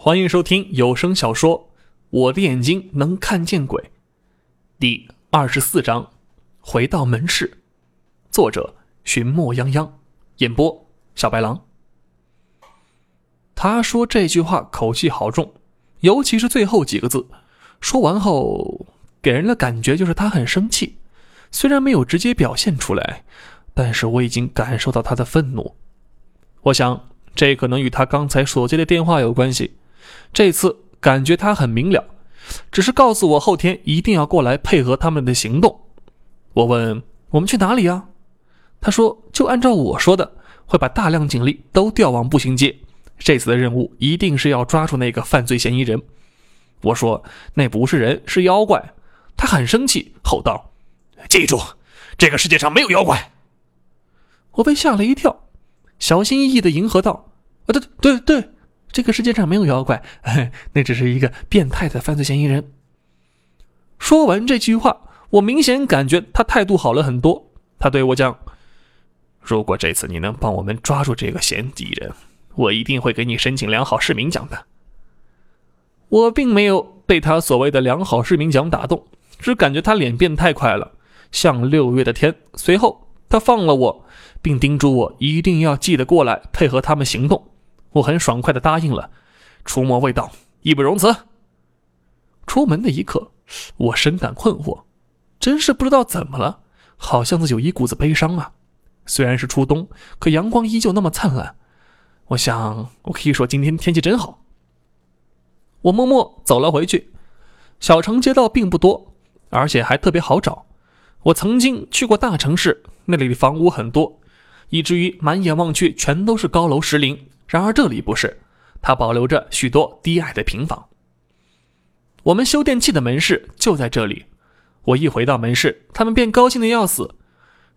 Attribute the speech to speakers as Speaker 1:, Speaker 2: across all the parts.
Speaker 1: 欢迎收听有声小说《我的眼睛能看见鬼》第二十四章，回到门市。作者：寻墨泱泱，演播：小白狼。他说这句话口气好重，尤其是最后几个字。说完后，给人的感觉就是他很生气，虽然没有直接表现出来，但是我已经感受到他的愤怒。我想，这可能与他刚才所接的电话有关系。这次感觉他很明了，只是告诉我后天一定要过来配合他们的行动。我问我们去哪里啊？他说就按照我说的，会把大量警力都调往步行街。这次的任务一定是要抓住那个犯罪嫌疑人。我说那不是人，是妖怪。他很生气，吼道：“
Speaker 2: 记住，这个世界上没有妖怪。”
Speaker 1: 我被吓了一跳，小心翼翼地迎合道：“啊，对对对。”这个世界上没有妖怪，那只是一个变态的犯罪嫌疑人。说完这句话，我明显感觉他态度好了很多。他对我讲：“如果这次你能帮我们抓住这个嫌疑人，我一定会给你申请良好市民奖的。”我并没有被他所谓的良好市民奖打动，只感觉他脸变太快了，像六月的天。随后，他放了我，并叮嘱我一定要记得过来配合他们行动。我很爽快的答应了，除魔未到，义不容辞。出门的一刻，我深感困惑，真是不知道怎么了，好像是有一股子悲伤啊。虽然是初冬，可阳光依旧那么灿烂。我想，我可以说今天天气真好。我默默走了回去。小城街道并不多，而且还特别好找。我曾经去过大城市，那里的房屋很多，以至于满眼望去全都是高楼石林。然而这里不是，它保留着许多低矮的平房。我们修电器的门市就在这里。我一回到门市，他们便高兴的要死。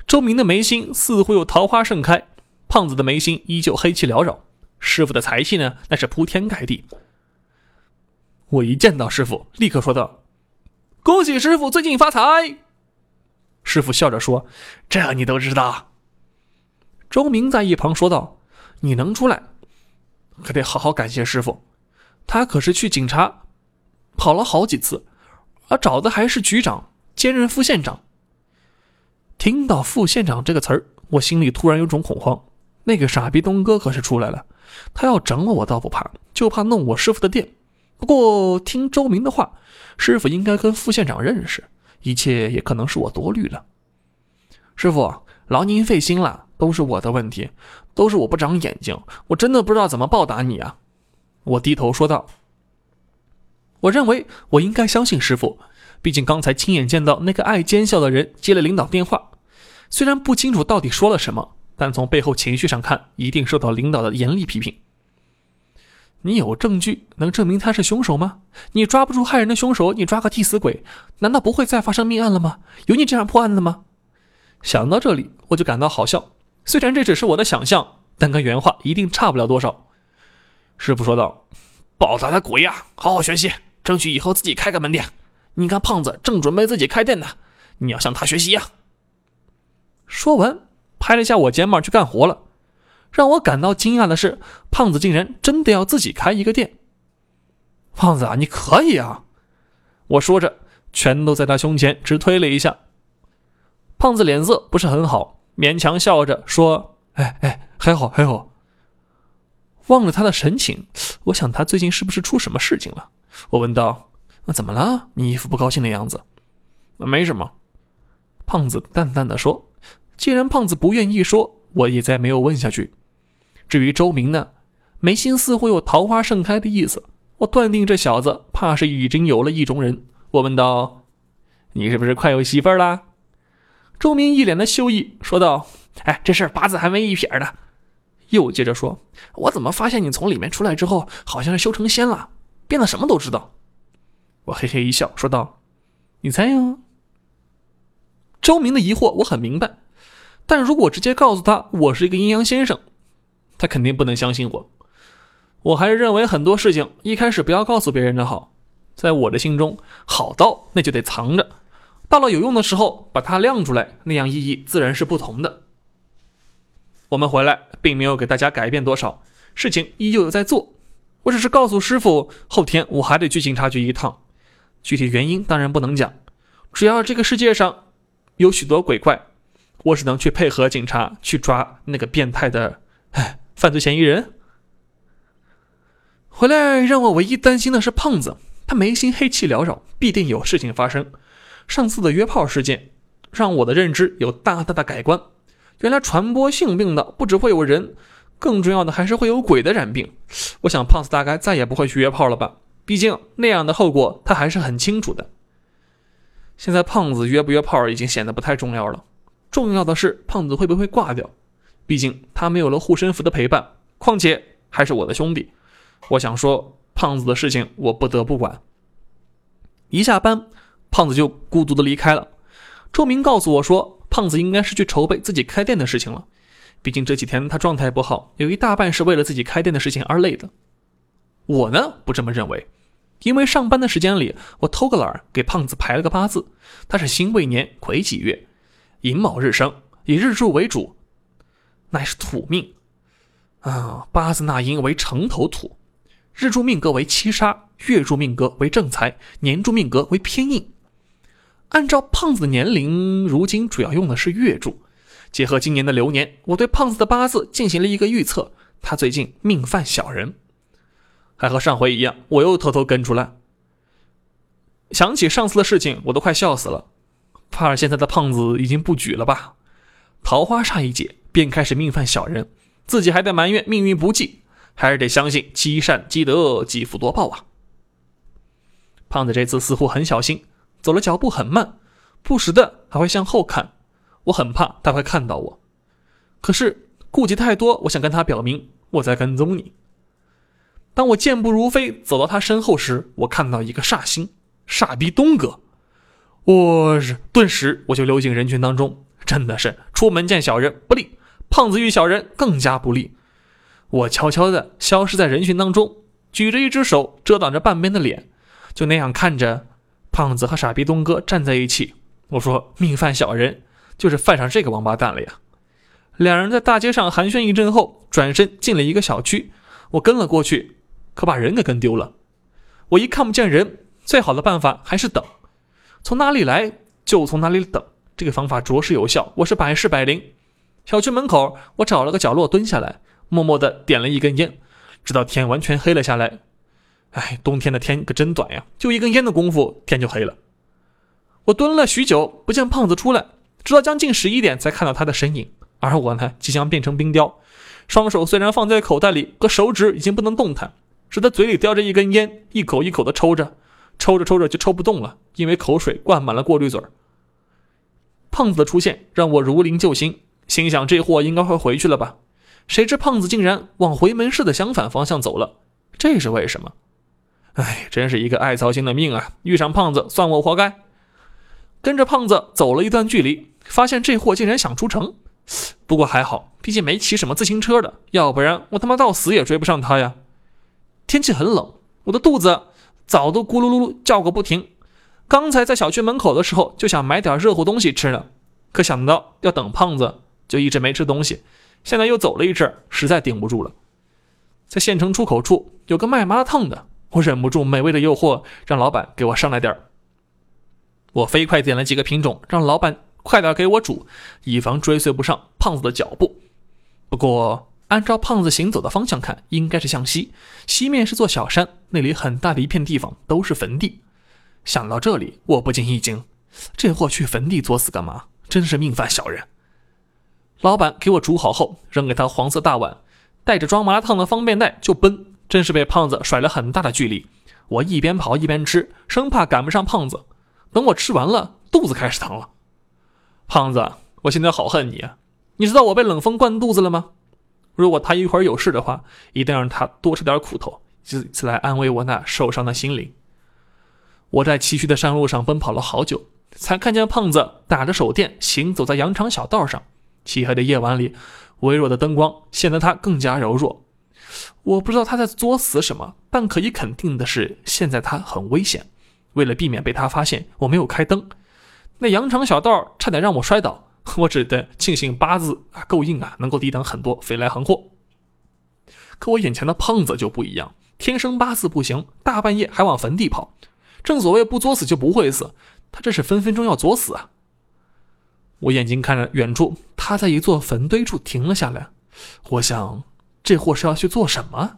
Speaker 1: 周明的眉心似乎有桃花盛开，胖子的眉心依旧黑气缭绕。师傅的财气呢，那是铺天盖地。我一见到师傅，立刻说道：“恭喜师傅最近发财。”师傅笑着说：“这你都知道。”周明在一旁说道：“你能出来？”可得好好感谢师傅，他可是去警察跑了好几次，而找的还是局长兼任副县长。听到“副县长”这个词儿，我心里突然有种恐慌。那个傻逼东哥可是出来了，他要整我，我倒不怕，就怕弄我师傅的店。不过听周明的话，师傅应该跟副县长认识，一切也可能是我多虑了。师傅，劳您费心了。都是我的问题，都是我不长眼睛，我真的不知道怎么报答你啊！我低头说道。我认为我应该相信师傅，毕竟刚才亲眼见到那个爱奸笑的人接了领导电话，虽然不清楚到底说了什么，但从背后情绪上看，一定受到领导的严厉批评。你有证据能证明他是凶手吗？你抓不住害人的凶手，你抓个替死鬼，难道不会再发生命案了吗？有你这样破案的吗？想到这里，我就感到好笑。虽然这只是我的想象，但跟原话一定差不了多少。师傅说道：“报答的鬼呀，好好学习，争取以后自己开个门店。你看胖子正准备自己开店呢，你要向他学习呀。”说完，拍了一下我肩膀去干活了。让我感到惊讶的是，胖子竟然真的要自己开一个店。胖子啊，你可以啊！我说着，拳头在他胸前直推了一下。胖子脸色不是很好。勉强笑着说：“哎哎，还好还好。”望着他的神情，我想他最近是不是出什么事情了？我问道：“那怎么了？你一副不高兴的样子。”“没什么。”胖子淡淡的说。既然胖子不愿意说，我也再没有问下去。至于周明呢，眉心似乎有桃花盛开的意思，我断定这小子怕是已经有了意中人。我问道：“你是不是快有媳妇儿啦？”周明一脸的羞意说道：“哎，这事儿八字还没一撇呢。”又接着说：“我怎么发现你从里面出来之后，好像是修成仙了，变得什么都知道？”我嘿嘿一笑说道：“你猜呀？”周明的疑惑我很明白，但如果直接告诉他我是一个阴阳先生，他肯定不能相信我。我还是认为很多事情一开始不要告诉别人的好，在我的心中，好道那就得藏着。到了有用的时候，把它亮出来，那样意义自然是不同的。我们回来并没有给大家改变多少，事情依旧在做。我只是告诉师傅，后天我还得去警察局一趟。具体原因当然不能讲。只要这个世界上有许多鬼怪，我只能去配合警察去抓那个变态的哎犯罪嫌疑人。回来让我唯一担心的是胖子，他眉心黑气缭绕，必定有事情发生。上次的约炮事件让我的认知有大大的改观。原来传播性病的不只会有人，更重要的还是会有鬼的染病。我想胖子大概再也不会去约炮了吧？毕竟那样的后果他还是很清楚的。现在胖子约不约炮已经显得不太重要了，重要的是胖子会不会挂掉。毕竟他没有了护身符的陪伴，况且还是我的兄弟。我想说，胖子的事情我不得不管。一下班，胖子就孤独的离开了。周明告诉我说，胖子应该是去筹备自己开店的事情了。毕竟这几天他状态不好，有一大半是为了自己开店的事情而累的。我呢，不这么认为，因为上班的时间里，我偷个懒给胖子排了个八字，他是辛未年癸己月，寅卯日生，以日柱为主，乃是土命啊。八字纳音为城头土。日柱命格为七杀，月柱命格为正财，年柱命格为偏印。按照胖子的年龄，如今主要用的是月柱。结合今年的流年，我对胖子的八字进行了一个预测，他最近命犯小人。还和上回一样，我又偷偷跟出来。想起上次的事情，我都快笑死了。怕是现在的胖子已经不举了吧？桃花煞一解，便开始命犯小人，自己还在埋怨命运不济。还是得相信积善积德，积福多报啊！胖子这次似乎很小心，走了脚步很慢，不时的还会向后看。我很怕他会看到我，可是顾忌太多，我想跟他表明我在跟踪你。当我健步如飞走到他身后时，我看到一个煞星，煞逼东哥。我是顿时我就溜进人群当中，真的是出门见小人不利，胖子遇小人更加不利。我悄悄的消失在人群当中，举着一只手遮挡着半边的脸，就那样看着胖子和傻逼东哥站在一起。我说：“命犯小人，就是犯上这个王八蛋了呀！”两人在大街上寒暄一阵后，转身进了一个小区。我跟了过去，可把人给跟丢了。我一看不见人，最好的办法还是等，从哪里来就从哪里等。这个方法着实有效，我是百试百灵。小区门口，我找了个角落蹲下来。默默地点了一根烟，直到天完全黑了下来。哎，冬天的天可真短呀！就一根烟的功夫，天就黑了。我蹲了许久，不见胖子出来，直到将近十一点才看到他的身影。而我呢，即将变成冰雕，双手虽然放在口袋里，可手指已经不能动弹，使得嘴里叼着一根烟，一口一口的抽着，抽着抽着就抽不动了，因为口水灌满了过滤嘴。胖子的出现让我如临救星，心想这货应该会回去了吧。谁知胖子竟然往回门市的相反方向走了，这是为什么？哎，真是一个爱操心的命啊！遇上胖子，算我活该。跟着胖子走了一段距离，发现这货竟然想出城。不过还好，毕竟没骑什么自行车的，要不然我他妈到死也追不上他呀。天气很冷，我的肚子早都咕噜噜噜叫个不停。刚才在小区门口的时候，就想买点热乎东西吃呢，可想到要等胖子，就一直没吃东西。现在又走了一阵，实在顶不住了。在县城出口处有个卖麻辣烫的，我忍不住美味的诱惑，让老板给我上来点儿。我飞快点了几个品种，让老板快点给我煮，以防追随不上胖子的脚步。不过，按照胖子行走的方向看，应该是向西，西面是座小山，那里很大的一片地方都是坟地。想到这里，我不禁一惊：这货去坟地作死干嘛？真是命犯小人。老板给我煮好后，扔给他黄色大碗，带着装麻辣烫的方便袋就奔，真是被胖子甩了很大的距离。我一边跑一边吃，生怕赶不上胖子。等我吃完了，肚子开始疼了。胖子，我现在好恨你啊！你知道我被冷风灌肚子了吗？如果他一会儿有事的话，一定让他多吃点苦头，以此来安慰我那受伤的心灵。我在崎岖的山路上奔跑了好久，才看见胖子打着手电行走在羊肠小道上。漆黑的夜晚里，微弱的灯光显得他更加柔弱。我不知道他在作死什么，但可以肯定的是，现在他很危险。为了避免被他发现，我没有开灯。那羊肠小道差点让我摔倒，我只得庆幸八字啊够硬啊，能够抵挡很多飞来横祸。可我眼前的胖子就不一样，天生八字不行，大半夜还往坟地跑。正所谓不作死就不会死，他这是分分钟要作死啊！我眼睛看着远处，他在一座坟堆处停了下来。我想，这货是要去做什么？